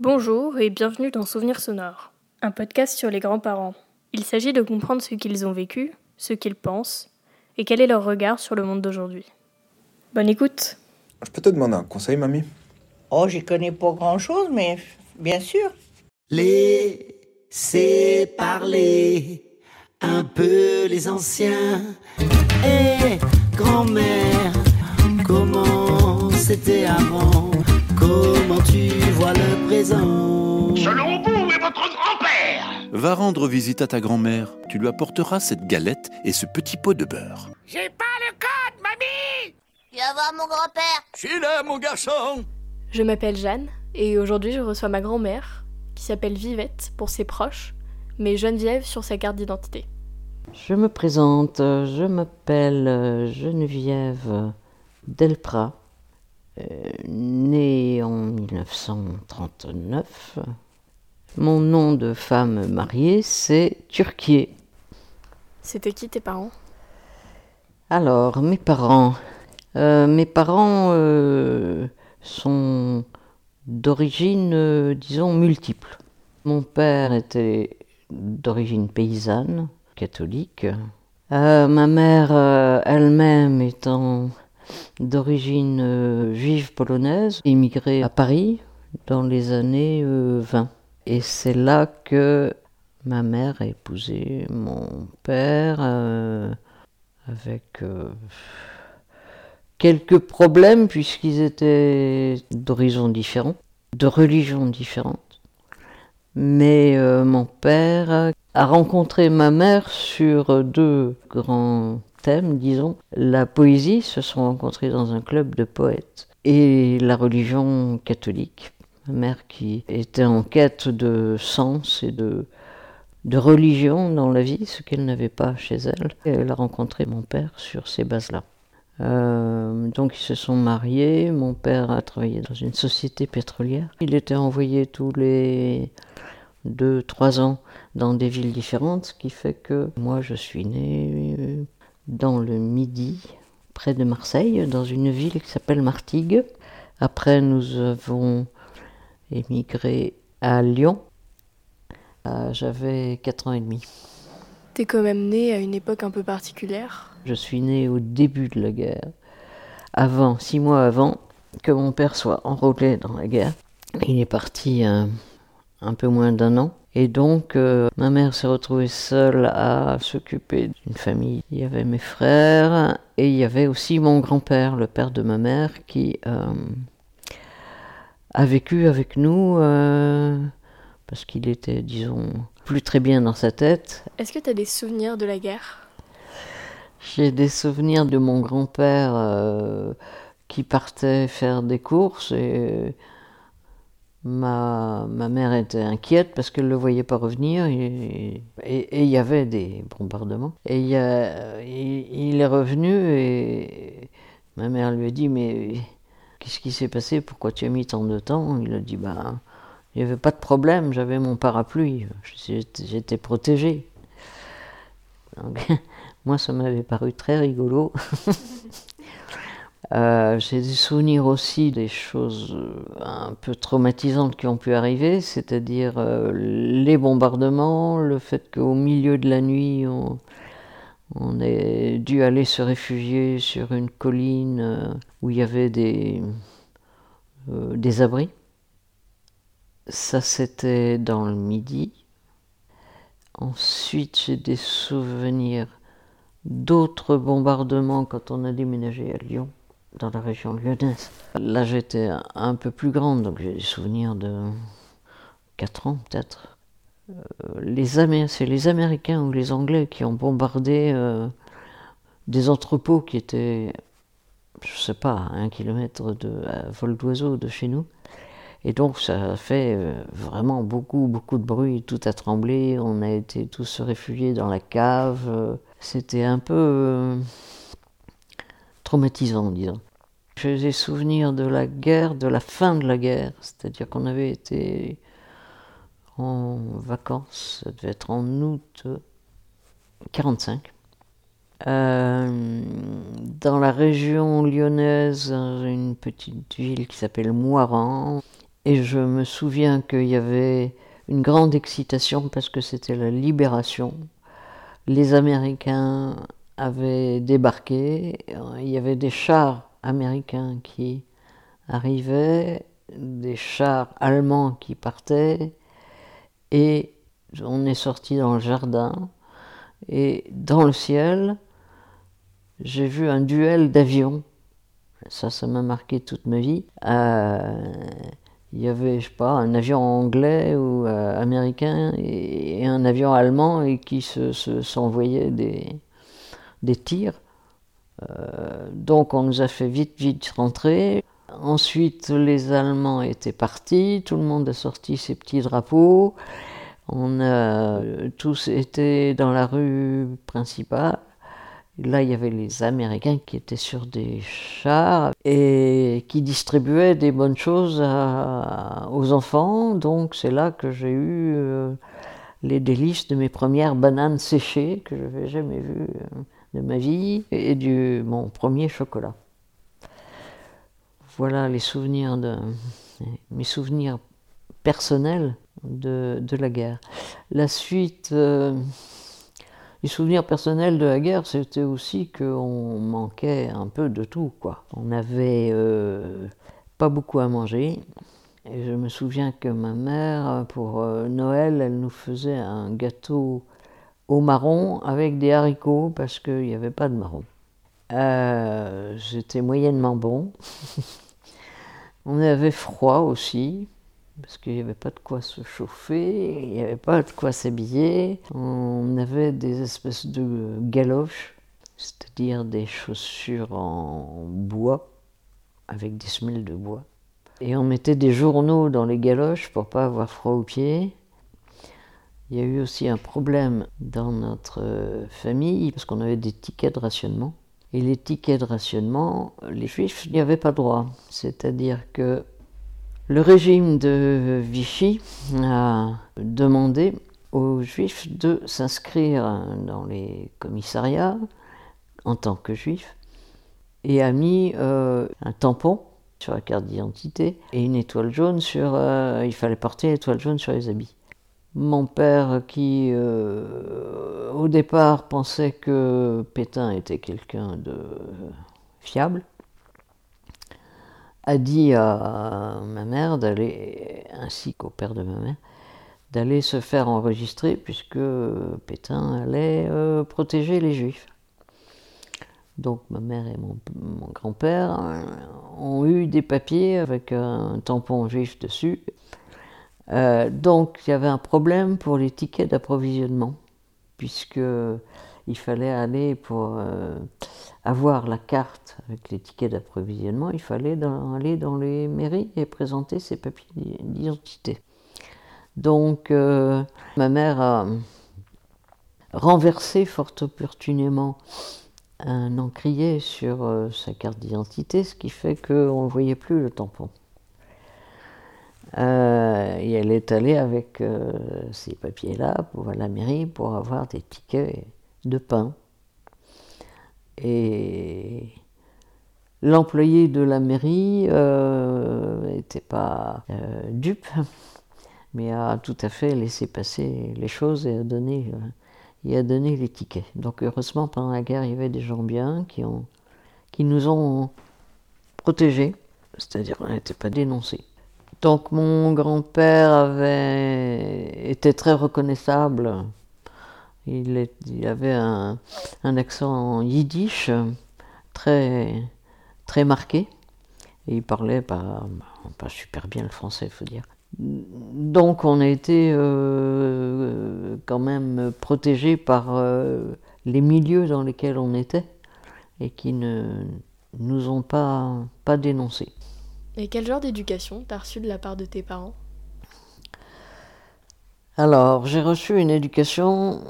Bonjour et bienvenue dans Souvenirs sonores, un podcast sur les grands-parents. Il s'agit de comprendre ce qu'ils ont vécu, ce qu'ils pensent et quel est leur regard sur le monde d'aujourd'hui. Bonne écoute Je peux te demander un conseil, mamie? Oh, j'y connais pas grand-chose, mais bien sûr. Laissez parler un peu les anciens. Eh, grand-mère, comment c'était avant Comment tu vois le présent? Selon vous et votre grand-père Va rendre visite à ta grand-mère. Tu lui apporteras cette galette et ce petit pot de beurre. J'ai pas le code, mamie Viens voir mon grand-père. Je suis là, mon garçon Je m'appelle Jeanne et aujourd'hui je reçois ma grand-mère, qui s'appelle Vivette pour ses proches, mais Geneviève sur sa carte d'identité. Je me présente, je m'appelle euh, Geneviève Delprat, née en 1939. Mon nom de femme mariée, c'est Turquier. C'était qui tes parents? Alors, mes parents. Euh, mes parents euh, sont d'origine, euh, disons, multiple. Mon père était d'origine paysanne, catholique. Ma mère elle-même étant d'origine euh, juive polonaise, immigrée à Paris dans les années euh, 20. Et c'est là que ma mère a épousé mon père euh, avec euh, quelques problèmes puisqu'ils étaient d'horizons différents, de religions différentes. Mais euh, mon père a rencontré ma mère sur deux grands thèmes, disons. La poésie, se sont rencontrés dans un club de poètes, et la religion catholique. Ma mère qui était en quête de sens et de, de religion dans la vie, ce qu'elle n'avait pas chez elle. Elle a rencontré mon père sur ces bases-là. Euh, donc ils se sont mariés. Mon père a travaillé dans une société pétrolière. Il était envoyé tous les deux, trois ans dans des villes différentes, ce qui fait que moi je suis née euh, dans le Midi, près de Marseille, dans une ville qui s'appelle Martigues. Après nous avons émigré à Lyon. Euh, J'avais 4 ans et demi. T'es quand même né à une époque un peu particulière. Je suis né au début de la guerre, avant, six mois avant que mon père soit enrôlé dans la guerre. Il est parti euh, un peu moins d'un an. Et donc, euh, ma mère s'est retrouvée seule à s'occuper d'une famille. Il y avait mes frères et il y avait aussi mon grand-père, le père de ma mère, qui euh, a vécu avec nous euh, parce qu'il était, disons, plus très bien dans sa tête. Est-ce que t'as des souvenirs de la guerre? J'ai des souvenirs de mon grand-père qui partait faire des courses et ma, ma mère était inquiète parce qu'elle ne le voyait pas revenir et il y avait des bombardements. Et il, est revenu et ma mère lui a dit mais qu'est-ce qui s'est passé? Pourquoi tu as mis tant de temps? Il a dit bah il n'y avait pas de problème, j'avais mon parapluie, j'étais protégé. Moi, ça m'avait paru très rigolo. Euh, J'ai des souvenirs aussi des choses euh, un peu traumatisantes qui ont pu arriver, c'est-à-dire euh, les bombardements, le fait qu'au milieu de la nuit, on, on ait dû aller se réfugier sur une colline où il y avait des, des abris. Ça, c'était dans le midi. Ensuite, j'ai des souvenirs d'autres bombardements quand on a déménagé à Lyon, dans la région lyonnaise. Là, j'étais un peu plus grande, donc j'ai des souvenirs de 4 ans peut-être. Euh, les C'est les Américains ou les Anglais qui ont bombardé euh, des entrepôts qui étaient, je sais pas, un kilomètre de à vol d'oiseau de chez nous. Et donc ça a fait euh, vraiment beaucoup, beaucoup de bruit, tout a tremblé, on a été tous se réfugier dans la cave. C'était un peu traumatisant, disons. J'ai des souvenirs de la guerre, de la fin de la guerre, c'est-à-dire qu'on avait été en vacances, ça devait être en août 45. Euh, dans la région lyonnaise, une petite ville qui s'appelle Moiran. Et je me souviens qu'il y avait une grande excitation parce que c'était la libération. Les Américains avaient débarqué, il y avait des chars américains qui arrivaient, des chars allemands qui partaient, et on est sorti dans le jardin, et dans le ciel, j'ai vu un duel d'avions. Ça, ça m'a marqué toute ma vie. Euh, il y avait, je sais pas, un avion anglais ou euh, américain et, un avion allemand et qui se, s'envoyaient des, des tirs. Euh, donc on nous a fait vite, vite rentrer. Ensuite, les Allemands étaient partis, tout le monde a sorti ses petits drapeaux. On a tous été dans la rue principale. Là, il y avait les Américains qui étaient sur des chars et qui distribuaient des bonnes choses aux enfants. Donc, c'est là que j'ai eu euh, les délices de mes premières bananes séchées que je n'avais jamais vues euh, de ma vie et du mon premier chocolat. Voilà les souvenirs de mes souvenirs personnels de, la guerre. La suite. Euh, les souvenirs personnels de la guerre, c'était aussi qu'on manquait un peu de tout, quoi. On n'avait euh, pas beaucoup à manger. Et je me souviens que ma mère, pour euh, Noël, elle nous faisait un gâteau au marron avec des haricots parce qu'il n'y avait pas de marron. Euh, C'était moyennement bon. On avait froid aussi parce qu'il n'y avait pas de quoi se chauffer, il n'y avait pas de quoi s'habiller. On avait des espèces de galoches, c'est-à-dire des chaussures en bois, avec des semelles de bois. Et on mettait des journaux dans les galoches pour pas avoir froid aux pieds. Il y a eu aussi un problème dans notre famille parce qu'on avait des tickets de rationnement. Et les tickets de rationnement, les juifs n'y avaient pas droit. C'est-à-dire que le régime de Vichy a demandé aux juifs de s'inscrire dans les commissariats en tant que juifs et a mis euh, un tampon sur la carte d'identité et une étoile jaune sur. Euh, il fallait porter l'étoile jaune sur les habits. Mon père, qui euh, au départ pensait que Pétain était quelqu'un de fiable, a dit à ma mère d'aller, ainsi qu'au père de ma mère, d'aller se faire enregistrer puisque Pétain allait euh, protéger les juifs. Donc ma mère et mon, grand-père euh, ont eu des papiers avec un tampon juif dessus. Euh, donc il y avait un problème pour les tickets d'approvisionnement, puisque il fallait aller pour avoir la carte avec les tickets d'approvisionnement, il fallait aller dans les mairies et présenter ses papiers d'identité. Donc euh, ma mère a renversé fort opportunément un encrier sur euh, sa carte d'identité, ce qui fait qu'on ne voyait plus le tampon. Euh, et elle est allée avec ces papiers-là pour la mairie pour avoir des tickets de pain. Et l'employé de la mairie n'était euh, pas euh, dupe, mais a tout à fait laissé passer les choses et a donné, euh, les tickets. Donc heureusement, pendant la guerre, il y avait des gens bien qui, nous ont protégés, c'est-à-dire qu'on n'était pas dénoncés. Donc mon grand-père avait été très reconnaissable il, avait un, accent yiddish très, très marqué. Et il parlait pas, super bien le français, il faut dire. Donc on a été euh, quand même protégés par euh, les milieux dans lesquels on était et qui ne nous ont pas dénoncés. Et quel genre d'éducation t'as reçu de la part de tes parents? Alors, j'ai reçu une éducation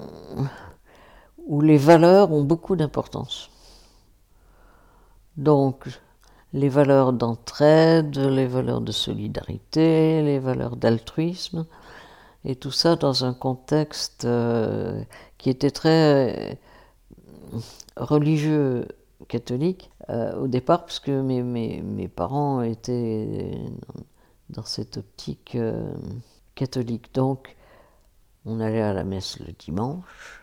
où les valeurs ont beaucoup d'importance. Donc, les valeurs d'entraide, les valeurs de solidarité, les valeurs d'altruisme, et tout ça dans un contexte euh, qui était très euh, religieux catholique euh, au départ, parce que mes, parents étaient dans cette optique euh, catholique. Donc, on allait à la messe le dimanche.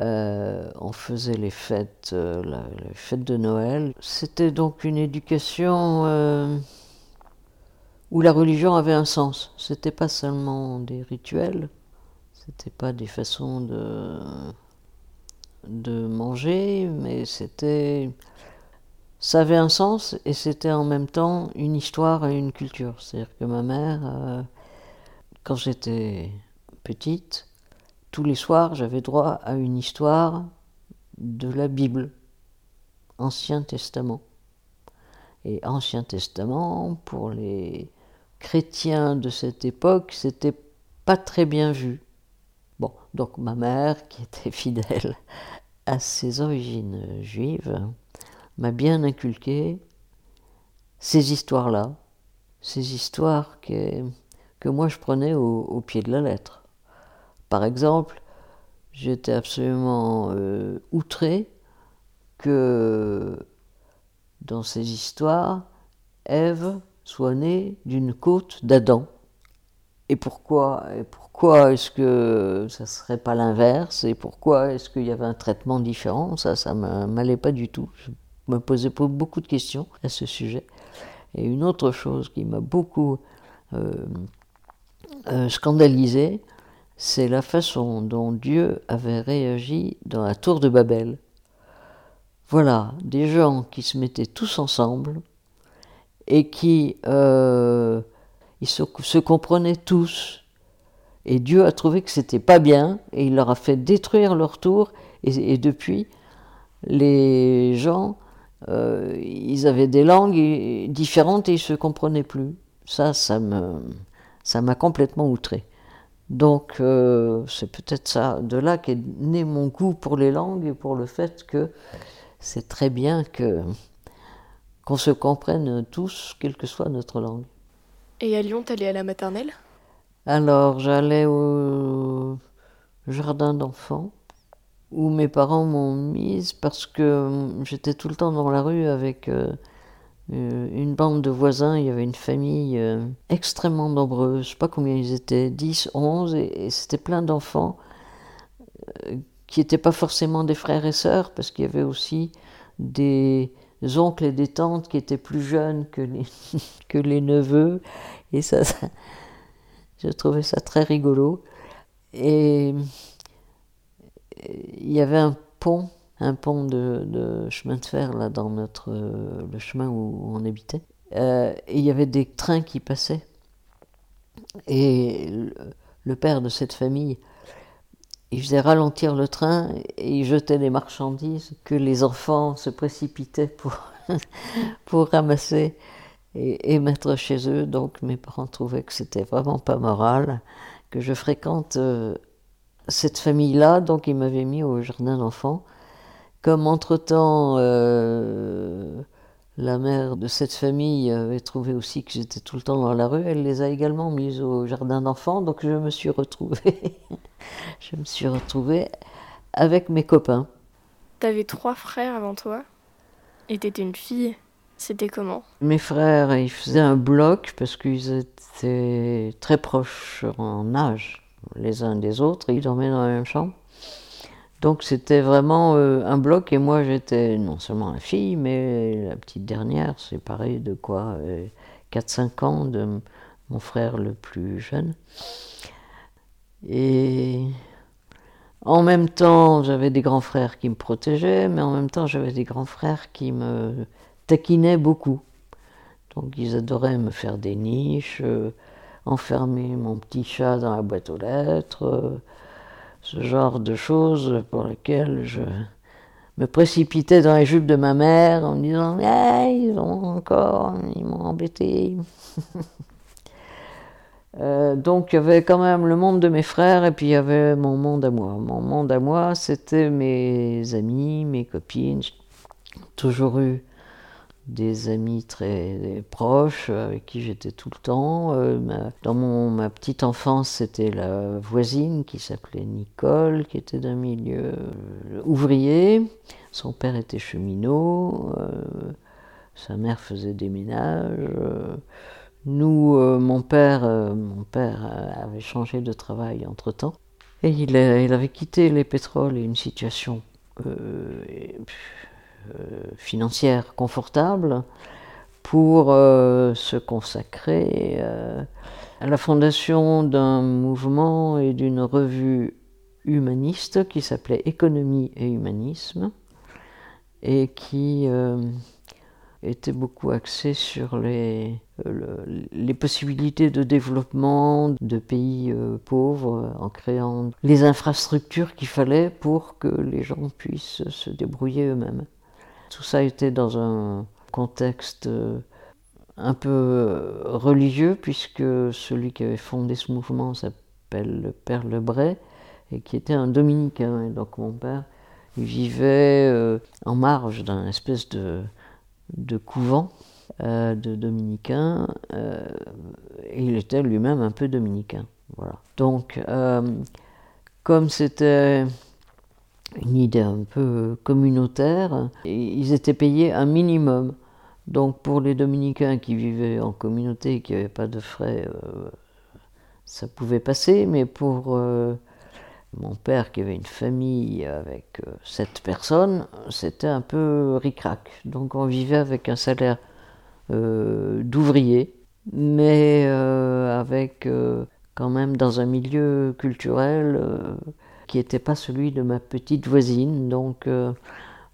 Euh, on faisait les fêtes, la, les fêtes de Noël. C'était donc une éducation où la religion avait un sens. C'était pas seulement des rituels, c'était pas des façons de, de manger, mais c'était. Ça avait un sens et c'était en même temps une histoire et une culture. C'est-à-dire que ma mère, euh, quand j'étais petite, tous les soirs, j'avais droit à une histoire de la Bible, Ancien Testament. Et Ancien Testament, pour les chrétiens de cette époque, c'était pas très bien vu. Bon, donc ma mère, qui était fidèle à ses origines juives, m'a bien inculqué ces histoires-là, ces histoires que, moi je prenais au, pied de la lettre. Par exemple, j'étais absolument euh, outré que dans ces histoires, Ève soit née d'une côte d'Adam. Et pourquoi est-ce que ça ne serait pas l'inverse Et pourquoi est-ce qu'il y avait un traitement différent Ça, ça ne m'allait pas du tout. Je me posais beaucoup de questions à ce sujet. Et une autre chose qui m'a beaucoup euh, euh, scandalisé, c'est la façon dont Dieu avait réagi dans la tour de Babel. Voilà, des gens qui se mettaient tous ensemble et qui euh, ils se, comprenaient tous. Et Dieu a trouvé que c'était pas bien et il leur a fait détruire leur tour. Et, depuis, les gens, euh, ils avaient des langues différentes et ils se comprenaient plus. Ça, ça me, ça m'a complètement outré. Donc euh, c'est peut-être ça, de là qu'est né mon goût pour les langues et pour le fait que c'est très bien que qu'on se comprenne tous, quelle que soit notre langue. Et à Lyon, t'allais à la maternelle? Alors j'allais au jardin d'enfants où mes parents m'ont mise parce que j'étais tout le temps dans la rue avec euh, une bande de voisins, il y avait une famille euh, extrêmement nombreuse, je sais pas combien ils étaient, 10, 11, et, c'était plein d'enfants euh, qui n'étaient pas forcément des frères et sœurs, parce qu'il y avait aussi des oncles et des tantes qui étaient plus jeunes que les, neveux, je trouvais ça très rigolo. Et il y avait un pont un pont de, chemin de fer là dans notre le chemin où on habitait. Euh, et il y avait des trains qui passaient. Et le, père de cette famille il faisait ralentir le train et il jetait les marchandises que les enfants se précipitaient pour pour ramasser et, et, mettre chez eux donc mes parents trouvaient que c'était vraiment pas moral que je fréquente euh, cette famille là donc ils m'avaient mis au jardin d'enfants comme entre-temps, euh, la mère de cette famille avait trouvé aussi que j'étais tout le temps dans la rue, elle les a également mises au jardin d'enfants, donc je me suis retrouvée, je me suis retrouvée avec mes copains. T'avais trois frères avant toi et t'étais une fille. C'était comment? Mes frères, ils faisaient un bloc parce qu'ils étaient très proches en âge les uns des autres, ils dormaient dans la même chambre. Donc c'était vraiment euh, un bloc et moi j'étais non seulement la fille, mais la petite dernière, pareil de quoi euh, 4-5 ans de mon frère le plus jeune. Et en même temps, j'avais des grands frères qui me protégeaient, mais en même temps, j'avais des grands frères qui me taquinaient beaucoup. Donc ils adoraient me faire des niches, euh, enfermer mon petit chat dans la boîte aux lettres ce genre de choses pour lesquelles je me précipitais dans les jupes de ma mère en me disant hey, ils ont encore, ils m'ont embêté. euh, donc il y avait quand même le monde de mes frères et puis il y avait mon monde à moi. Mon monde à moi, c'était mes amis, mes copines. Toujours eu des amis très proches avec qui j'étais tout le temps. Euh, dans mon, ma petite enfance, c'était la voisine qui s'appelait Nicole, qui était d'un milieu euh, ouvrier. Son père était cheminot, euh, sa mère faisait des ménages. Nous, mon père, mon père avait changé de travail entre temps et il, avait quitté les pétroles et une situation financière confortable pour euh, se consacrer euh, à la fondation d'un mouvement et d'une revue humaniste qui s'appelait Économie et Humanisme et qui euh, était beaucoup axé sur les, le- les possibilités de développement de pays pauvres en créant les infrastructures qu'il fallait pour que les gens puissent se débrouiller eux-mêmes. Tout ça était dans un contexte euh, un peu euh, religieux puisque celui qui avait fondé ce mouvement s'appelle le Père Lebray et qui était un dominicain. Donc mon père il vivait euh, en marge d'un espèce de, de couvent de dominicains et il était lui-même un peu dominicain. Voilà. Donc, comme c'était une idée un peu communautaire, ils étaient payés un minimum. Donc, pour les dominicains qui vivaient en communauté et qui n'avaient pas de frais, euh, ça pouvait passer, mais pour euh, mon père qui avait une famille avec euh, sept personnes, c'était un peu ric-rac. Donc on vivait avec un salaire d'ouvrier, mais avec quand même dans un milieu culturel qui n'était pas celui de ma petite voisine. Donc euh,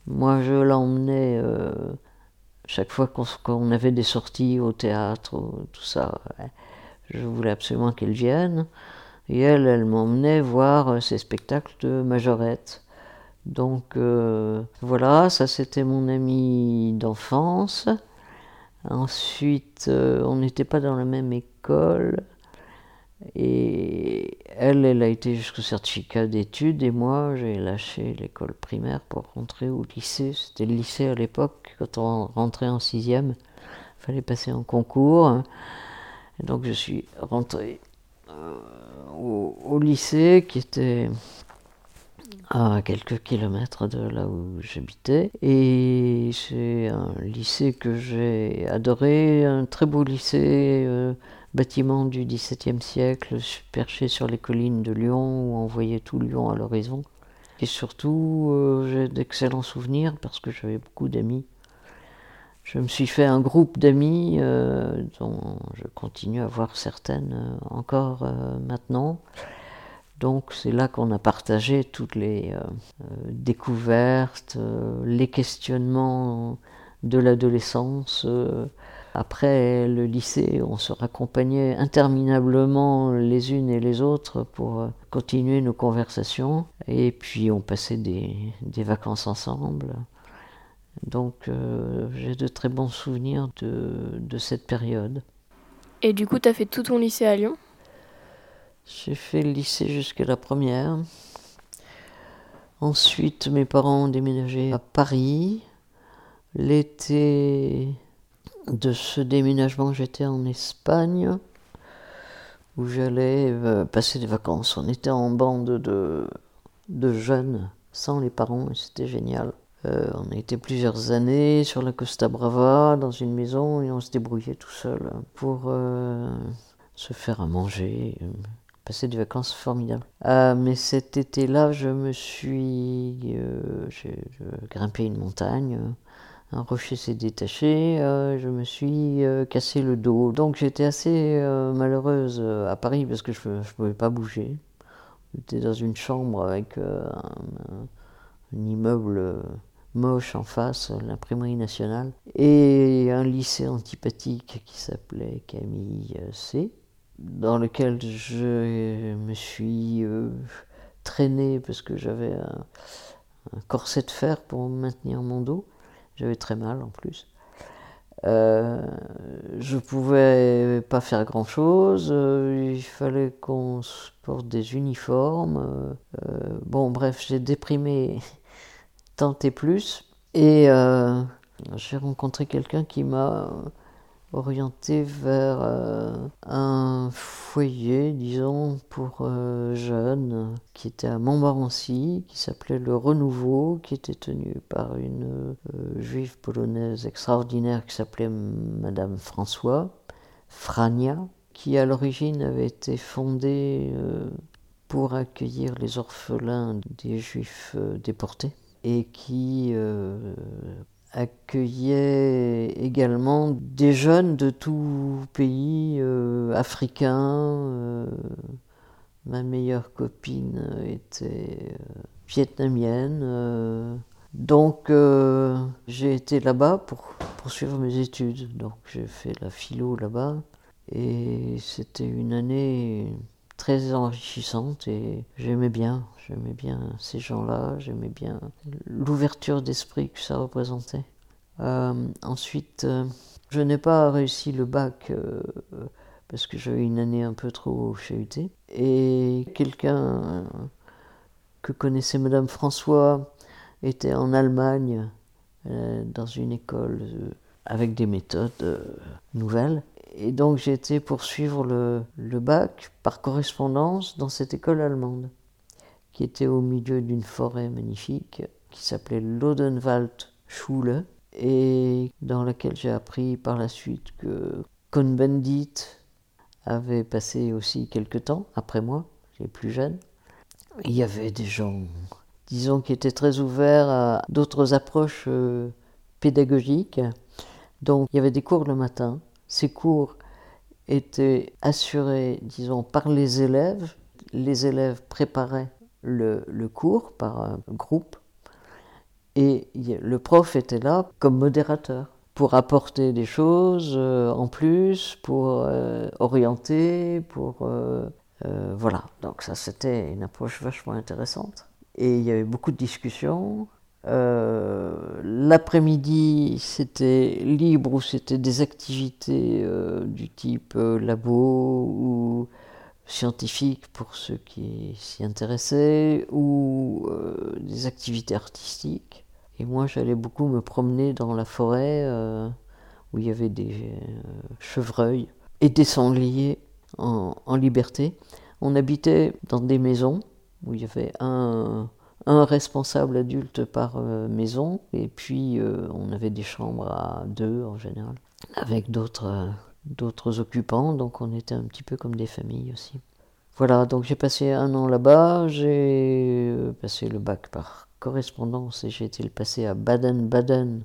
moi je l'emmenais euh, chaque fois qu'on avait des sorties au théâtre, ou tout ça. Je voulais absolument qu'elle vienne. Et elle, elle m'emmenait voir euh, ces spectacles de majorette. Donc euh, voilà, ça c'était mon ami d'enfance. Ensuite, euh, on n'était pas dans la même école. Et elle, elle a été jusqu'au certificat d'études et moi, j'ai lâché l'école primaire pour rentrer au lycée. C'était le lycée à l'époque, quand on rentrait en sixième, il fallait passer un concours. Et donc je suis rentré euh, au, au lycée qui était à quelques kilomètres de là où j'habitais. Et c'est un lycée que j'ai adoré, un très beau lycée, euh, bâtiment du XVIIe siècle, perché sur les collines de Lyon, où on voyait tout Lyon à l'horizon. Et surtout, euh, j'ai d'excellents souvenirs parce que j'avais beaucoup d'amis. Je me suis fait un groupe d'amis euh, dont je continue à voir certaines euh, encore maintenant. Donc c'est là qu'on a partagé toutes les découvertes, les questionnements de l'adolescence. Après le lycée, on se raccompagnait interminablement les unes et les autres pour euh, continuer nos conversations. Et puis on passait des, des vacances ensemble. Donc euh, j'ai de très bons souvenirs de, de cette période. Et du coup, t'as fait tout ton lycée à Lyon? J'ai fait le lycée jusqu'à la première. Ensuite, mes parents ont déménagé à Paris. L'été de ce déménagement, j'étais en Espagne, où j'allais euh, passer des vacances. On était en bande de, de jeunes, sans les parents, et c'était génial. Euh, on a été plusieurs années sur la Costa Brava, dans une maison, et on se débrouillait tout seul pour euh, se faire à manger, passer des vacances formidables. Ah, mais cet été-là, je me suis. j'ai grimpé une montagne, un rocher s'est détaché, euh, je me suis euh, cassé le dos. Donc j'étais assez euh, malheureuse à Paris parce que je ne pouvais pas bouger. J'étais dans une chambre avec un, immeuble moche en face, l'imprimerie nationale, et un lycée antipathique qui s'appelait Camille C, dans lequel je me suis traîné parce que j'avais un, un corset de fer pour maintenir mon dos. J'avais très mal en plus. Euh, je pouvais pas faire grand chose. euh, il fallait qu'on se porte des uniformes. euh, bon, bref, j'ai déprimé tant et plus. Et j'ai rencontré quelqu'un qui m'a orienté vers euh, un foyer, disons, pour euh, jeunes, qui était à Montmorency, qui s'appelait Le Renouveau, qui était tenu par une euh, juive polonaise extraordinaire qui s'appelait Madame François, Frania, qui à l'origine avait été fondée pour accueillir les orphelins des juifs déportés et qui accueillait également des jeunes de tout pays africains. ma meilleure copine était vietnamienne. donc j'ai été là-bas pour poursuivre mes études. Donc j'ai fait la philo là-bas. Et c'était une année très enrichissante et j'aimais bien, j'aimais bien ces gens-là, j'aimais bien l'ouverture d'esprit que ça représentait. Euh, ensuite, euh, je n'ai pas réussi le bac euh, parce que j'avais une année un peu trop chahutée. Et quelqu'un que connaissait Madame François était en Allemagne dans une école avec des méthodes nouvelles. Et donc j'ai été poursuivre le, bac par correspondance dans cette école allemande, qui était au milieu d'une forêt magnifique, qui s'appelait l'Odenwald Schule, et dans laquelle j'ai appris par la suite que Cohn-Bendit avait passé aussi quelque temps après moi, les plus jeunes. Il y avait des gens, disons, qui étaient très ouverts à d'autres approches euh, pédagogiques. Donc il y avait des cours le matin, ces cours étaient assurés, disons, par les élèves. Les élèves préparaient le, cours par un groupe et le prof était là comme modérateur pour apporter des choses euh, en plus, pour euh, orienter, pour... Euh, voilà, donc ça c'était une approche vachement intéressante. Et il y avait beaucoup de discussions, euh, l'après-midi, c'était libre ou c'était des activités euh, du type euh, labo ou scientifique pour ceux qui s'y intéressaient ou des activités artistiques. Et moi, j'allais beaucoup me promener dans la forêt où il y avait des chevreuils et des sangliers en, en liberté. On habitait dans des maisons où il y avait un un responsable adulte par euh, maison, et puis euh, on avait des chambres à deux en général, avec d'autres euh, d'autres occupants, donc on était un petit peu comme des familles aussi. Voilà, donc j'ai passé un an là-bas, j'ai passé le bac par correspondance et j'ai été le passer à Baden-Baden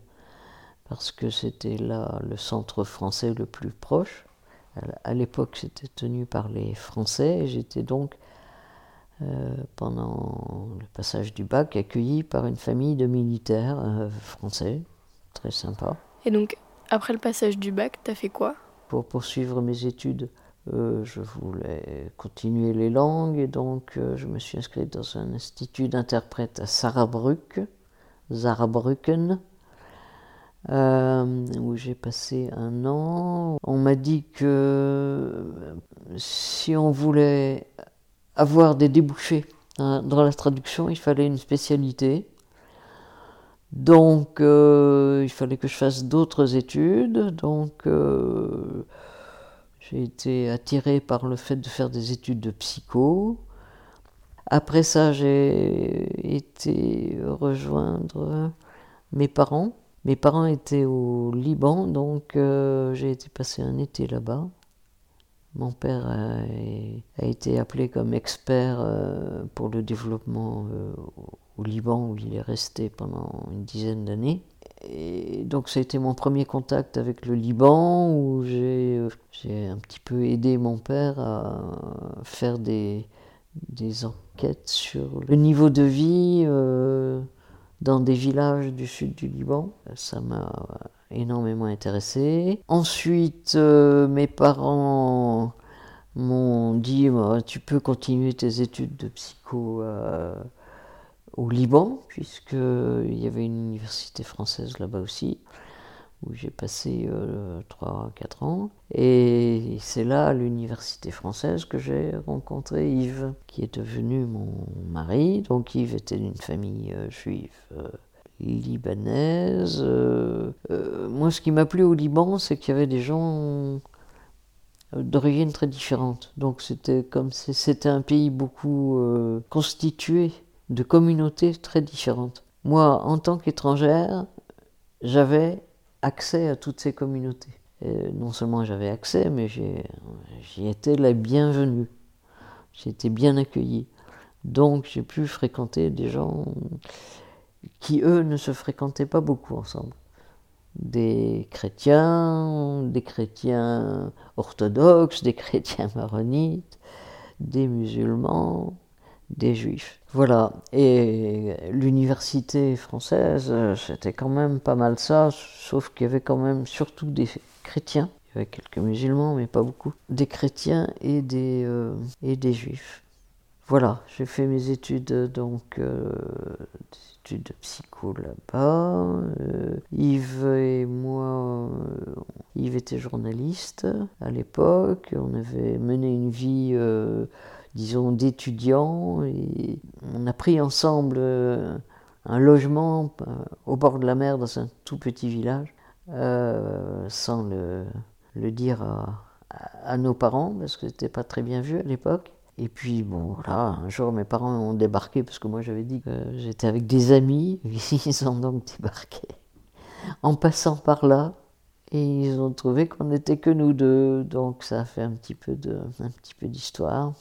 parce que c'était là le centre français le plus proche. À l'époque, c'était tenu par les Français et j'étais donc euh, pendant le passage du bac, accueilli par une famille de militaires euh, français, très sympa. Et donc, après le passage du bac, t'as fait quoi? Pour poursuivre mes études, euh, je voulais continuer les langues et donc je me suis inscrit dans un institut d'interprète à Saarbrücken, où j'ai passé un an. On m'a dit que si on voulait avoir des débouchés. Hein, dans la traduction, il fallait une spécialité. Donc, euh, il fallait que je fasse d'autres études. Donc, euh, j'ai été attiré par le fait de faire des études de psycho. Après ça, j'ai été rejoindre mes parents. Mes parents étaient au Liban, donc euh, j'ai été passer un été là-bas. Mon père a, été appelé comme expert euh, pour le développement euh, au Liban où il est resté pendant une dizaine d'années. Et donc ça a été mon premier contact avec le Liban où j'ai un petit peu aidé mon père à faire des, enquêtes sur le niveau de vie euh, dans des villages du sud du Liban. Ça m'a énormément intéressé. Ensuite, euh, mes parents m'ont dit bah, tu peux continuer tes études de psycho euh, au Liban, puisqu'il y avait une université française là-bas aussi, où j'ai passé euh, 3-4 ans. Et c'est là, à l'université française, que j'ai rencontré Yves, qui est devenu mon mari. Donc Yves était d'une famille euh, juive libanaise. Euh, euh, moi, ce qui m'a plu au Liban, c'est qu'il y avait des gens d'origine très différente. Donc c'était comme si c'était un pays beaucoup euh, constitué de communautés très différentes. Moi, en tant qu'étrangère, j'avais accès à toutes ces communautés. Et non seulement j'avais accès, mais j'y étais la bienvenue. Été bien accueilli. Donc j'ai pu fréquenter des gens qui, eux, ne se fréquentaient pas beaucoup ensemble. Des chrétiens, des chrétiens orthodoxes, des chrétiens maronites, des musulmans, des juifs. Voilà. Et l'université française, c'était quand même pas mal ça, sauf qu'il y avait quand même surtout des chrétiens. Il y avait quelques musulmans, mais pas beaucoup. Des chrétiens et des, euh, et des juifs. Voilà, j'ai fait mes études, donc, euh, études de psycho là-bas. Euh, Yves et moi, Yves était journaliste à l'époque. On avait mené une vie disons, d'étudiants. Et on a pris ensemble euh, un logement euh, au bord de la mer dans un tout petit village, euh, sans le, le dire à, à, nos parents, parce que c'était pas très bien vu à l'époque. Et puis, bon, voilà, un jour, mes parents ont débarqué, parce que moi, j'avais dit que j'étais avec des amis. Ils ont donc débarqué en passant par là. Et ils ont trouvé qu'on n'était que nous deux. Donc, ça a fait un petit peu d'histoire.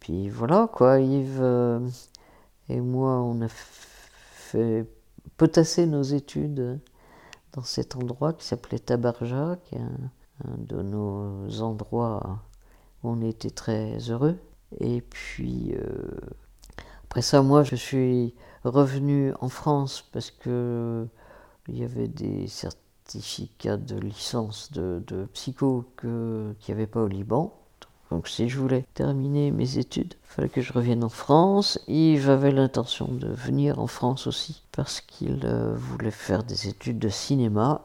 Puis voilà, quoi, Yves euh, et moi, on a fait potasser nos études dans cet endroit qui s'appelait Tabarja, qui est un, de nos endroits où on était très heureux. Et puis, euh, après ça, moi, je suis revenu en France parce que il y avait des certificats de licence de, de psycho qu'il n'y avait pas au Liban. Donc si je voulais terminer mes études, il fallait que je revienne en France. Yves avait l'intention de venir en France aussi parce qu'il euh, voulait faire des études de cinéma.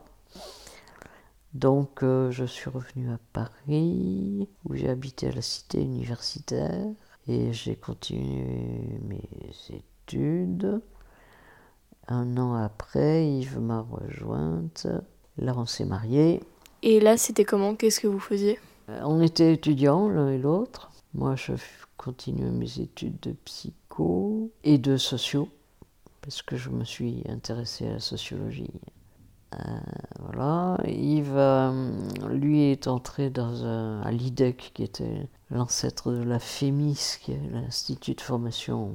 Donc euh, je suis revenu à Paris où j'ai habité à la cité universitaire et j'ai continué mes études. Un an après, Yves m'a rejointe. Là, on s'est mariés. Et là, c'était comment? Qu'est-ce que vous faisiez? Euh, on était étudiants l'un et l'autre. Moi, je continuais mes études de psycho et de sociaux, parce que je me suis intéressé à la sociologie. Euh, voilà. Yves, euh, lui, est entré dans un, à l'IDEC, qui était l'ancêtre de la FEMIS, qui est l'Institut de formation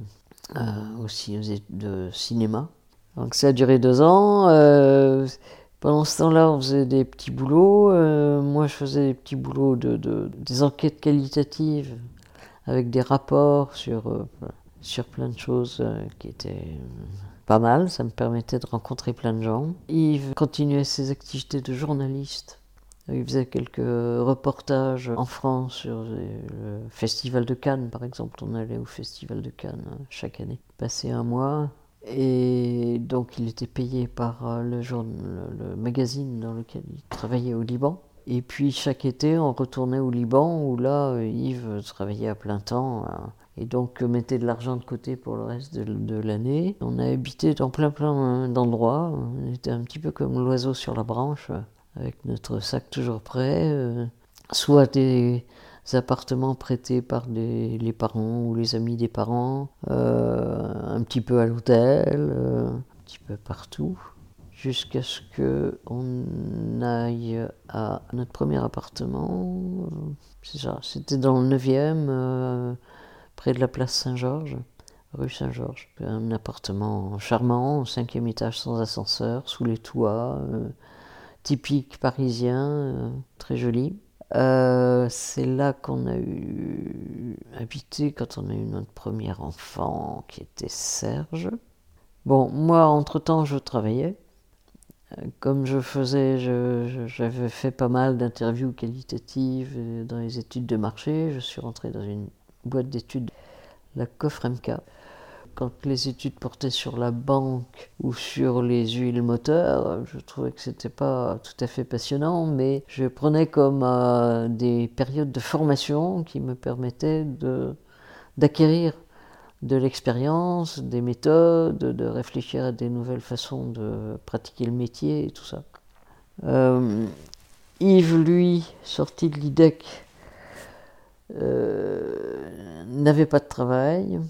aussi de cinéma. Donc ça a duré deux ans. Pendant ce temps-là, on faisait des petits boulots. Euh, moi, je faisais des petits boulots de, des enquêtes qualitatives avec des rapports sur, euh, sur plein de choses euh, qui étaient pas mal. Ça me permettait de rencontrer plein de gens. Yves continuait ses activités de journaliste. Il faisait quelques reportages en France sur le Festival de Cannes, par exemple. On allait au Festival de Cannes chaque année. Passer un mois, et donc il était payé par euh, le, le, magazine dans lequel il travaillait au Liban. Et puis chaque été, on retournait au Liban où là, euh, Yves travaillait à plein temps euh, et donc mettait de l'argent de côté pour le reste de, l'année. On a habité dans plein plein d'endroits. On était un petit peu comme l'oiseau sur la branche, avec notre sac toujours prêt. soit des, appartements prêtés par les parents ou les amis des parents, euh, un petit peu à l'hôtel, euh, un petit peu partout, jusqu'à ce que on aille à notre premier appartement. C'est ça, c'était dans le 9e, euh, près de la place Saint-Georges rue Saint-Georges. Un appartement charmant, au cinquième étage sans ascenseur, sous les toits, typique parisien, très joli. Euh, c'est là qu'on a eu habité quand on a eu notre premier enfant, qui était Serge. Bon, moi, entre-temps, je travaillais. Euh, comme je faisais, j'avais fait pas mal d'interviews qualitatives dans les études de marché. Je suis rentré dans une boîte d'études, la COFREMK, quand les études portaient sur la banque ou sur les huiles moteurs, je trouvais que c'était pas tout à fait passionnant, mais je prenais comme euh, des périodes de formation qui me permettaient d'acquérir de l'expérience, des méthodes, de réfléchir à des nouvelles façons de pratiquer le métier et tout ça. Euh, Yves, lui, sorti de l'IDEC, euh, n'avait pas de travail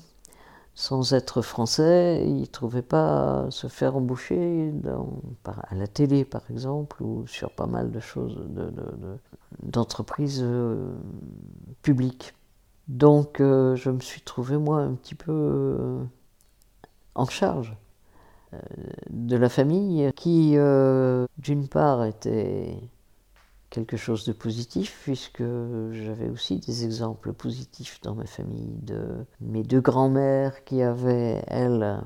sans être français, il ne trouvait pas se faire embaucher dans, à la télé, par exemple, ou sur pas mal de choses, d'entreprises de, euh, publiques. Donc, euh, je me suis trouvé, moi, un petit peu en charge de la famille qui, d'une part, était quelque chose de positif, puisque j'avais aussi des exemples positifs dans ma famille de mes deux grands-mères qui avaient, elles,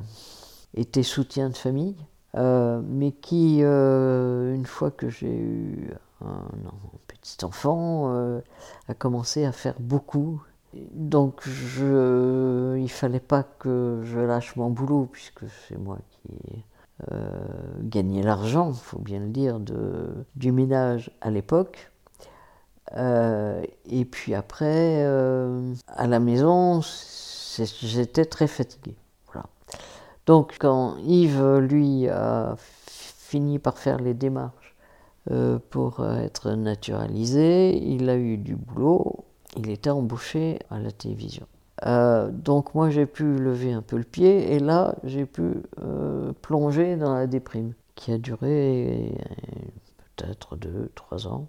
été soutien de famille, euh, mais qui, euh, une fois que j'ai eu un, petit enfant, euh, a commencé à faire beaucoup. Donc je, il fallait pas que je lâche mon boulot, puisque c'est moi qui euh, gagner l'argent, il faut bien le dire, du ménage à l'époque. Euh, et puis après, euh, à la maison, j'étais très fatigué. Donc quand Yves, lui, a fini par faire les démarches pour être naturalisé, il a eu du boulot, il était embauché à la télévision. Euh, donc moi j'ai pu lever un peu le pied et là j'ai pu euh, plonger dans la déprime qui a duré peut-être deux, trois ans.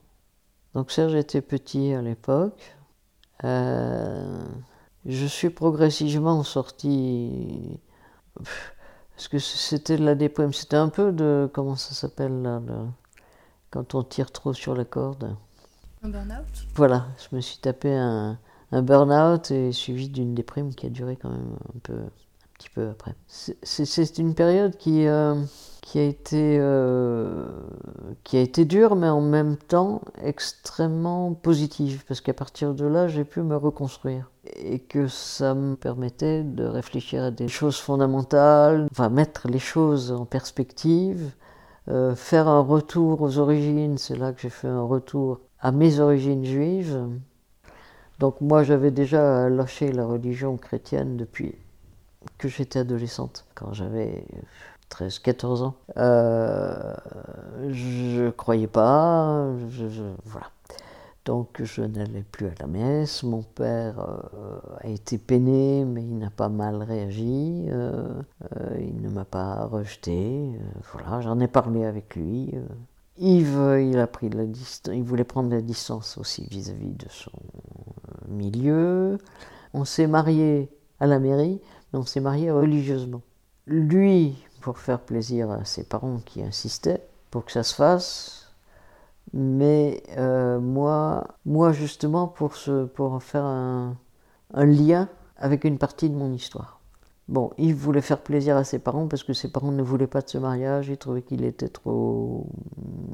Donc Serge était petit à l'époque. Euh, je suis progressivement sorti parce que c'était de la déprime. C'était un peu de comment ça s'appelle là, quand on tire trop sur la corde? Un burn-out? Voilà, je me suis tapé un un burn-out et suivi d'une déprime qui a duré quand même un peu un petit peu après. C'est une période qui, euh, a été, euh, qui a été dure, mais en même temps extrêmement positive, parce qu'à partir de là, j'ai pu me reconstruire. Et que ça me permettait de réfléchir à des choses fondamentales, enfin mettre les choses en perspective, euh, faire un retour aux origines, c'est là que j'ai fait un retour à mes origines juives, donc moi j'avais déjà lâché la religion chrétienne depuis que j'étais adolescente, quand j'avais 13-14 ans. Euh, je ne croyais pas, voilà. Donc je n'allais plus à la messe. Mon père euh, a été peiné, mais il n'a pas mal réagi. Euh, il ne m'a pas rejeté. voilà, j'en ai parlé avec lui. Yves, il a pris la distance, il voulait prendre la distance aussi vis-à-vis de son milieu. On s'est marié à la mairie, mais on s'est marié religieusement. Lui, pour faire plaisir à ses parents qui insistaient pour que ça se fasse, mais euh, moi, moi justement pour, pour faire un lien avec une partie de mon histoire. Bon, il voulait faire plaisir à ses parents parce que ses parents ne voulaient pas de ce mariage, ils trouvaient qu'il était trop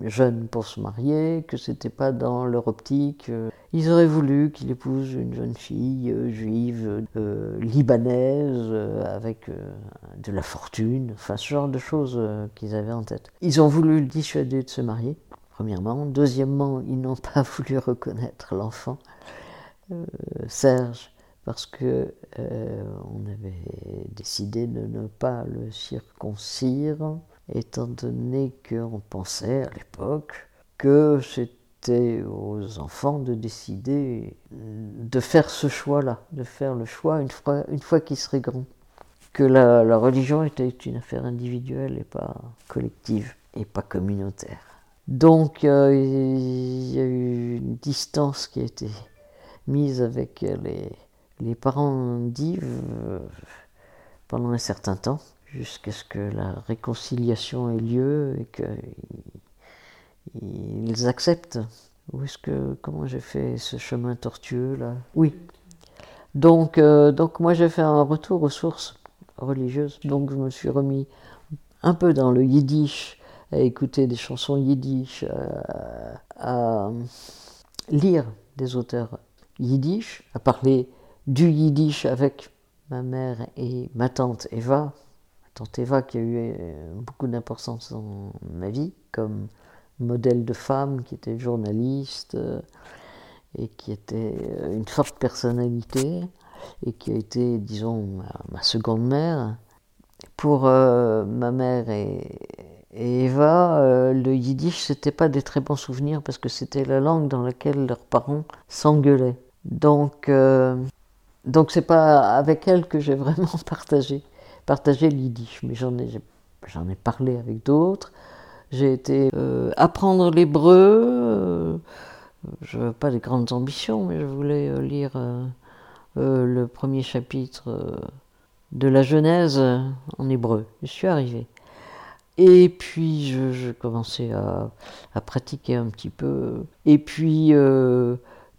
jeune pour se marier, que c'était pas dans leur optique. Ils auraient voulu qu'il épouse une jeune fille euh, juive, euh, libanaise, euh, avec de la fortune, enfin ce genre de choses qu'ils avaient en tête. Ils ont voulu le dissuader de se marier, premièrement. Deuxièmement, ils n'ont pas voulu reconnaître l'enfant. Serge parce que on avait décidé de ne pas le circoncire, étant donné qu'on pensait à l'époque que c'était aux enfants de décider de faire ce choix-là, de faire le choix une fois, une fois qu'ils seraient grands. Que la, religion était une affaire individuelle et pas collective et pas communautaire. Donc euh, il y a eu une distance qui a été mise avec les, les parents d'Yves euh, pendant un certain temps, jusqu'à ce que la réconciliation ait lieu et qu'ils acceptent. Où est-ce que comment j'ai fait ce chemin tortueux là? Oui. Donc euh, donc moi j'ai fait un retour aux sources religieuses. Donc je me suis remis un peu dans le yiddish, à écouter des chansons yiddish, euh, à lire des auteurs yiddish, à parler du yiddish avec ma mère et ma tante Eva, ma tante Eva qui a eu euh, beaucoup d'importance dans ma vie comme modèle de femme, qui était journaliste euh, et qui était euh, une forte personnalité et qui a été, disons, ma, seconde mère. Pour ma mère et, Eva, le yiddish, c'était pas des très bons souvenirs parce que c'était la langue dans laquelle leurs parents s'engueulaient. Donc, Donc c'est pas avec elle que j'ai vraiment partagé, partagé l'yiddish, mais j'en ai, j'en ai parlé avec d'autres. J'ai été euh, apprendre l'hébreu. Euh, je n'avais pas des grandes ambitions, mais je voulais euh, lire le premier chapitre de la Genèse en hébreu. Je suis arrivé. Et puis je, je commençais à, à, pratiquer un petit peu. Et puis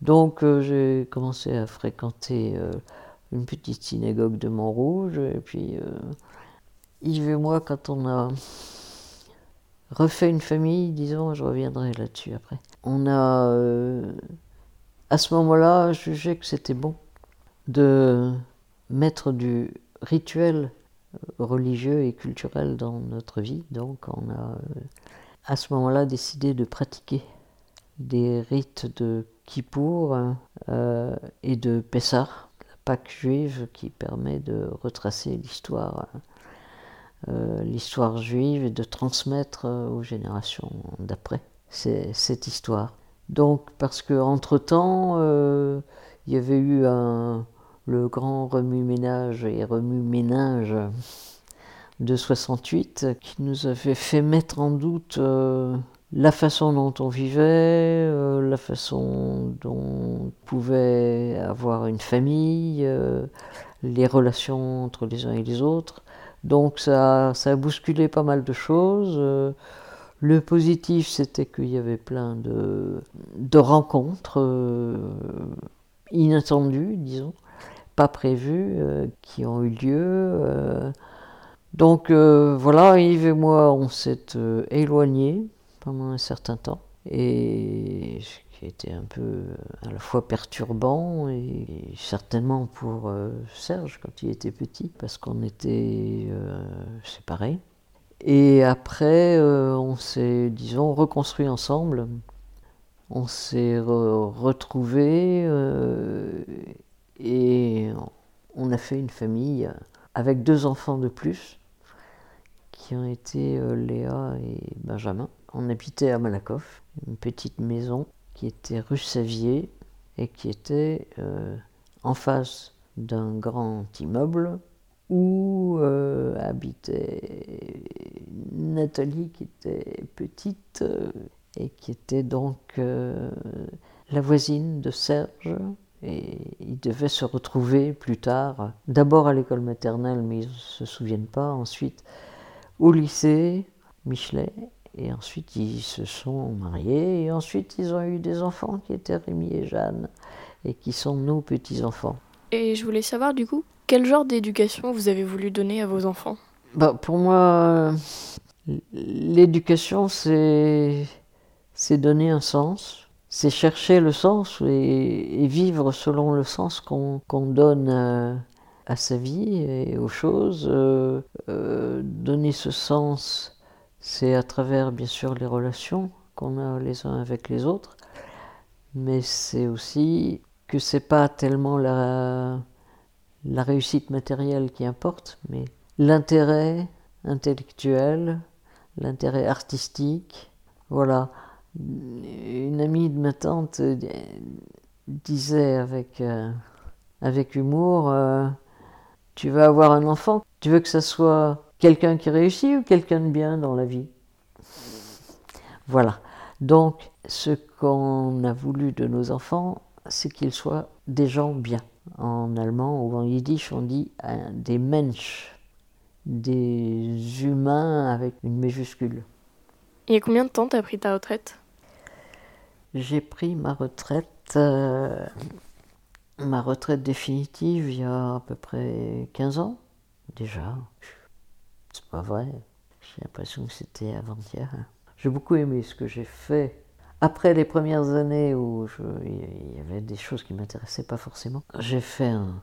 donc j'ai commencé à fréquenter une petite synagogue de Montrouge. Et puis Yves et moi, quand on a refait une famille, disons, je reviendrai là-dessus après. On a, euh, à ce moment-là, jugé que c'était bon de mettre du rituel religieux et culturel dans notre vie. Donc on a, euh, à ce moment-là, décidé de pratiquer des rites de Kippour euh, et de Pessah, la Pâque juive qui permet de retracer l'histoire euh, l'histoire juive et de transmettre euh, aux générations d'après cette histoire. Donc, parce qu'entre-temps, euh, il y avait eu le grand remue-ménage et remue-ménage de 68 qui nous avait fait mettre en doute la façon dont on vivait, la façon dont on pouvait avoir une famille, les relations entre les uns et les autres. Donc ça, a bousculé pas mal de choses. Euh, le positif, c'était qu'il y avait plein de, de rencontres euh, inattendues, disons, pas prévues, euh, qui ont eu lieu. donc voilà, Yves et moi, on s'est éloignés pendant un certain temps. Et qui était un peu euh, à la fois perturbant et certainement pour euh, Serge quand il était petit, parce qu'on était euh, séparés. Et après, on s'est, disons, reconstruit ensemble. On s'est retrouvés et on a fait une famille avec deux enfants de plus, qui ont été Léa et Benjamin. On habitait à Malakoff, une petite maison qui était rue Savier et qui était euh, en face d'un grand immeuble où euh, habitait Nathalie qui était petite euh, et qui était donc la voisine de Serge. Et ils devaient se retrouver plus tard, d'abord à l'école maternelle, mais ils ne se souviennent pas, ensuite au lycée, Michelet, et ensuite, ils se sont mariés. Et ensuite, ils ont eu des enfants qui étaient Rémi et Jeanne, et qui sont nos petits-enfants. Et je voulais savoir, du coup, quel genre d'éducation vous avez voulu donner à vos enfants? Bah, Pour moi, l'éducation, c'est, donner un sens. C'est chercher le sens et, vivre selon le sens qu'on, donne à, à, sa vie et aux choses. Euh, euh, donner ce sens c'est à travers, bien sûr, les relations qu'on a les uns avec les autres, mais c'est aussi que c'est pas tellement la, la réussite matérielle qui importe, mais l'intérêt intellectuel, l'intérêt artistique. Voilà. Une amie de ma tante disait avec, euh, avec humour, euh, tu vas avoir un enfant, tu veux que ça soit Quelqu'un qui réussit ou quelqu'un de bien dans la vie Voilà. Donc, ce qu'on a voulu de nos enfants, c'est qu'ils soient des gens bien. En allemand ou en yiddish, on dit des Mensch, des humains avec une majuscule. Il y a combien de temps t'as pris ta retraite? J'ai pris ma retraite, euh, ma retraite définitive il y a à peu près 15 ans déjà. Vrai. J'ai l'impression que c'était avant-hier. J'ai beaucoup aimé ce que j'ai fait. Après les premières années où il y avait des choses qui ne m'intéressaient pas forcément, j'ai fait un,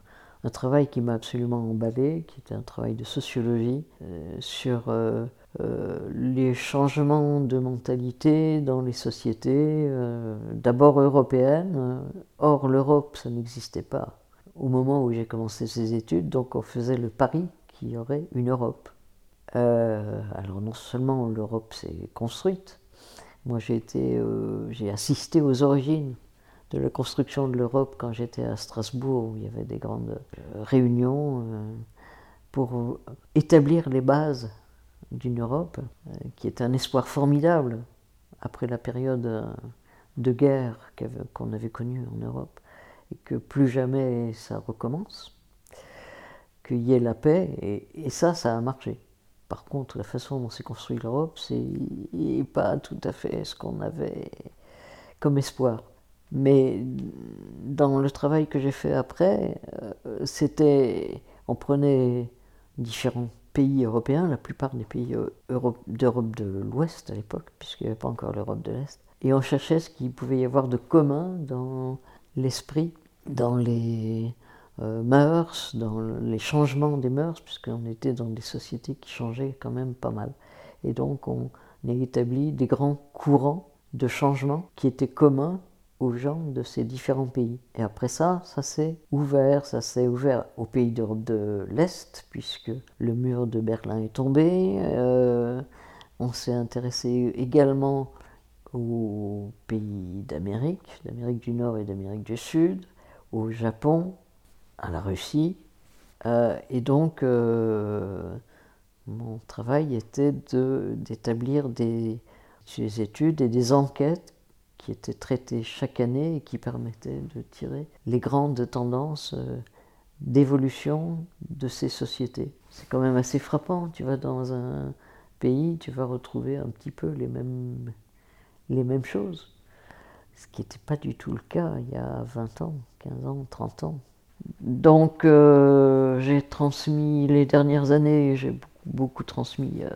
travail qui m'a absolument emballé, qui était un travail de sociologie euh, sur euh, euh, les changements de mentalité dans les sociétés, d'abord européennes. Or, l'Europe, ça n'existait pas au moment où j'ai commencé ces études, donc on faisait le pari qu'il y aurait une Europe. Euh, alors non seulement l'Europe s'est construite, moi j'ai euh, assisté aux origines de la construction de l'Europe quand j'étais à Strasbourg, où il y avait des grandes euh, réunions euh, pour établir les bases d'une Europe, qui est un espoir formidable après la période de guerre qu'on avait connue en Europe, et que plus jamais ça recommence, qu'il y ait la paix, et ça, ça a marché. Par contre, la façon dont s'est construite l'Europe, c'est pas tout à fait ce qu'on avait comme espoir. Mais dans le travail que j'ai fait après, euh, c'était, on prenait différents pays européens, la plupart des pays euh, d'Europe de l'Ouest à l'époque, puisqu'il n'y avait pas encore l'Europe de l'Est, et on cherchait ce qu'il pouvait y avoir de commun dans l'esprit, dans les mœurs, dans les changements des mœurs, puisqu'on était dans des sociétés qui changeaient quand même pas mal. Et donc on a établi des grands courants de changement qui étaient communs aux gens de ces différents pays. Et après ça, ça s'est ouvert, ça s'est ouvert aux pays d'Europe de l'Est, puisque le mur de Berlin est tombé. Euh, on s'est intéressé également aux pays d'Amérique, d'Amérique du Nord et d'Amérique du Sud, au Japon, à la Russie. Euh, et donc, euh, mon travail était d'établir des, des études et des enquêtes qui étaient traitées chaque année et qui permettaient de tirer les grandes tendances euh, d'évolution de ces sociétés. C'est quand même assez frappant, tu vas dans un pays, tu vas retrouver un petit peu les mêmes, les mêmes choses, ce qui n'était pas du tout le cas il y a 20 ans, 15 ans, 30 ans. Donc euh, j'ai transmis les dernières années, j'ai beaucoup, transmis euh,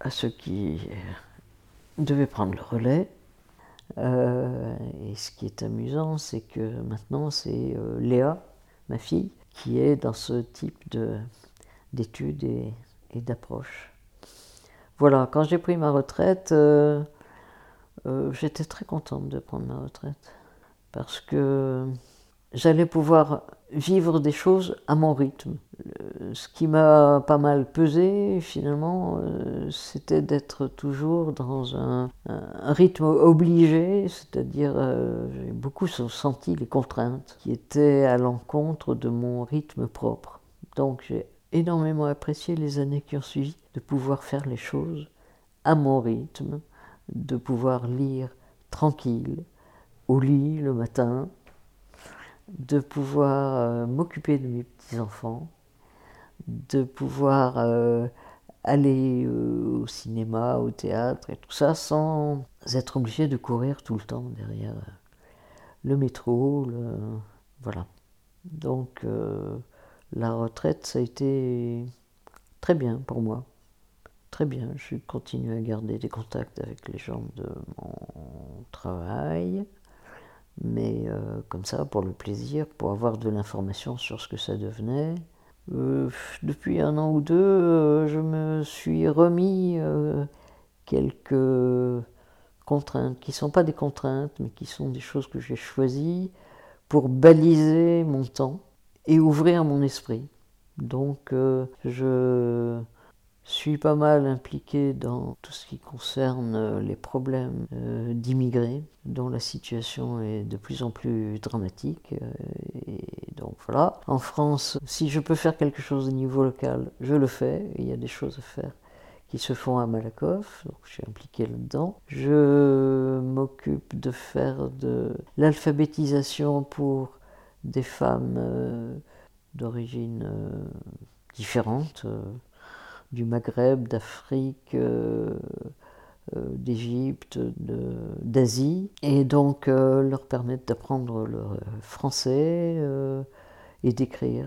à ceux qui devait prendre le relais. Euh, et ce qui est amusant, c'est que maintenant, c'est Léa, ma fille, qui est dans ce type d'études et, et d'approches. Voilà, quand j'ai pris ma retraite, j'étais très contente de prendre ma retraite. Parce que j'allais pouvoir vivre des choses à mon rythme. Ce qui m'a pas mal pesé, finalement, euh, c'était d'être toujours dans un, rythme obligé, c'est-à-dire euh, j'ai beaucoup senti les contraintes qui étaient à l'encontre de mon rythme propre. Donc j'ai énormément apprécié les années qui ont suivi de pouvoir faire les choses à mon rythme, de pouvoir lire tranquille, au lit le matin, de pouvoir euh, m'occuper de mes petits-enfants, de pouvoir euh, aller euh, au cinéma, au théâtre et tout ça sans être obligé de courir tout le temps derrière le métro. Voilà. Donc la retraite, ça a été très bien pour moi. Très bien, je continue à garder des contacts avec les gens de mon travail mais euh, comme ça, pour le plaisir, pour avoir de l'information sur ce que ça devenait. Euh, depuis un an ou deux, euh, je me suis remis quelques contraintes, qui ne sont pas des contraintes, mais qui sont des choses que j'ai choisies pour baliser mon temps et ouvrir mon esprit. Donc je suis pas mal impliqué dans tout ce qui concerne euh, les problèmes euh, d'immigrés, dont la situation est de plus en plus dramatique. Euh, et donc voilà. En France, si je peux faire quelque chose au niveau local, je le fais. Il y a des choses à faire qui se font à Malakoff, donc je suis impliqué là-dedans. Je m'occupe de faire de l'alphabétisation pour des femmes d'origine différente du Maghreb, d'Afrique, euh, euh, d'Égypte, d'Asie, et donc euh, leur permettre d'apprendre le français et d'écrire.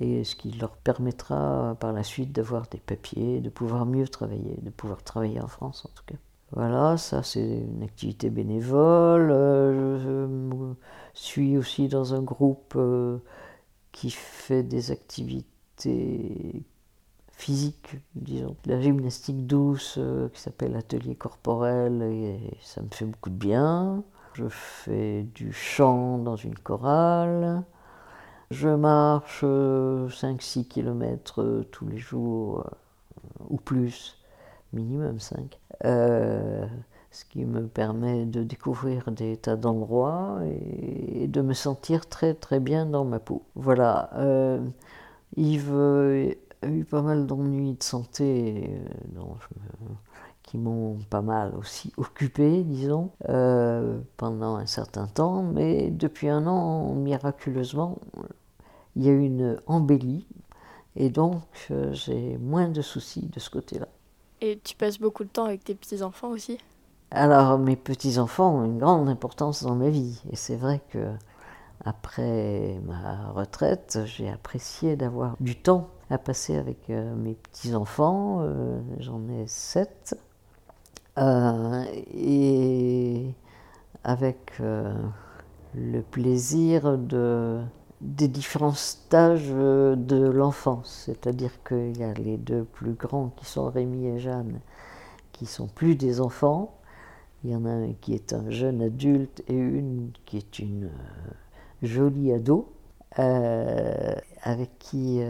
Et ce qui leur permettra par la suite d'avoir des papiers, de pouvoir mieux travailler, de pouvoir travailler en France en tout cas. Voilà, ça c'est une activité bénévole. je suis aussi dans un groupe qui fait des activités physique, disons. La gymnastique douce euh, qui s'appelle atelier corporel, et ça me fait beaucoup de bien. Je fais du chant dans une chorale. Je marche 5-6 euh, km euh, tous les jours, ou plus, minimum 5. ce qui me permet de découvrir des tas d'endroits et de me sentir très très bien dans ma peau. Voilà. Yves eu pas mal d'ennuis de santé euh, qui m'ont pas mal aussi occupé, disons, pendant un certain temps, mais depuis un an, miraculeusement, il y a eu une embellie et donc j'ai moins de soucis de ce côté-là. Et tu passes beaucoup de temps avec tes petits-enfants aussi? Alors, mes petits-enfants ont une grande importance dans ma vie. Et c'est vrai que après ma retraite, j'ai apprécié d'avoir du temps à passer avec euh, mes petits-enfants. Euh, j'en ai sept. Euh, et avec le plaisir de, des différents stages de l'enfance. C'est-à-dire qu'il y a les deux plus grands qui sont Rémi et Jeanne, qui sont plus des enfants il y en a un qui est un jeune adulte et une qui est une jolie ado, avec qui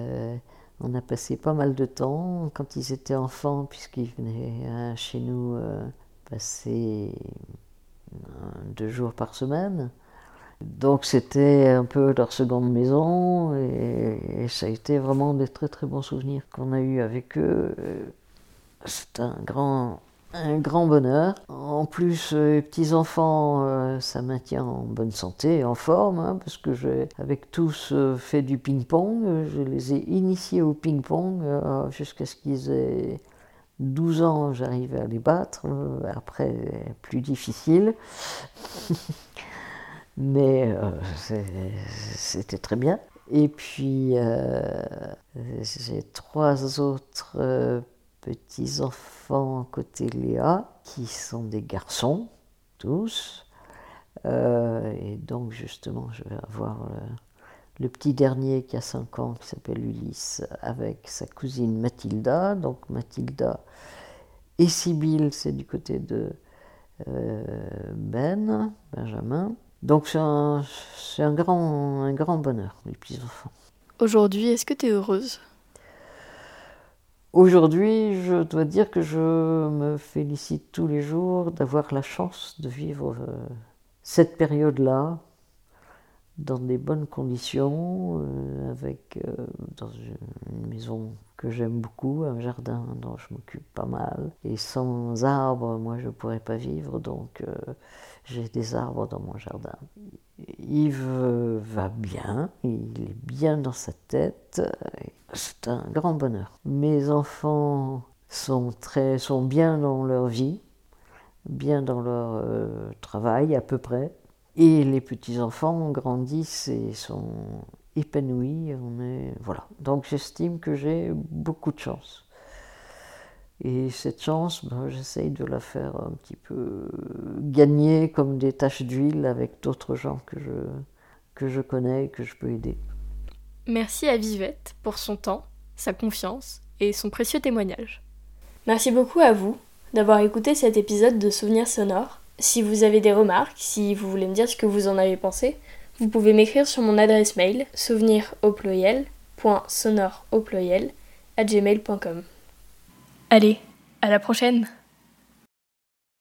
on a passé pas mal de temps quand ils étaient enfants, puisqu'ils venaient hein, chez nous passer deux jours par semaine. Donc c'était un peu leur seconde maison et, et, ça a été vraiment des très très bons souvenirs qu'on a eus avec eux. C'est un grand, un grand bonheur. En plus, les petits-enfants, euh, ça maintient en bonne santé, en forme, hein, parce que j'ai avec tous euh, fait du ping-pong. Je les ai initiés au ping-pong euh, jusqu'à ce qu'ils aient 12 ans, j'arrivais à les battre. après, plus difficile. Mais c'était très bien. Et puis, j'ai trois autres petits-enfants côté Léa, qui sont des garçons, tous. Euh, et donc, justement, je vais avoir le, petit dernier qui a 5 ans, qui s'appelle Ulysse, avec sa cousine Mathilda. Donc, Mathilda et Sibylle, c'est du côté de euh, Ben, Benjamin. Donc, c'est un, un, grand, un grand bonheur, les petits-enfants. Aujourd'hui, est-ce que tu es heureuse? Aujourd'hui, je dois dire que je me félicite tous les jours d'avoir la chance de vivre euh, cette période-là dans des bonnes conditions, euh, avec euh, dans une maison que j'aime beaucoup, un jardin dont je m'occupe pas mal. Et sans arbres, moi, je ne pourrais pas vivre, donc j'ai des arbres dans mon jardin. Yves va bien, il est bien dans sa tête, c'est un grand bonheur. Mes enfants sont, très, bien dans leur vie, bien dans leur euh, travail à peu près, et les petits-enfants grandissent et sont épanouis. Voilà. Donc j'estime que j'ai beaucoup de chance. Et cette chance, ben, j'essaye de la faire un petit peu gagner comme des taches d'huile avec d'autres gens que je, que je connais et que je peux aider. Merci à Vivette pour son temps, sa confiance et son précieux témoignage. Merci beaucoup à vous d'avoir écouté cet épisode de Souvenirs sonores. Si vous avez des remarques, si vous voulez me dire ce que vous en avez pensé, vous pouvez m'écrire sur mon adresse mail souvenir au à gmail.com. Allez, à la prochaine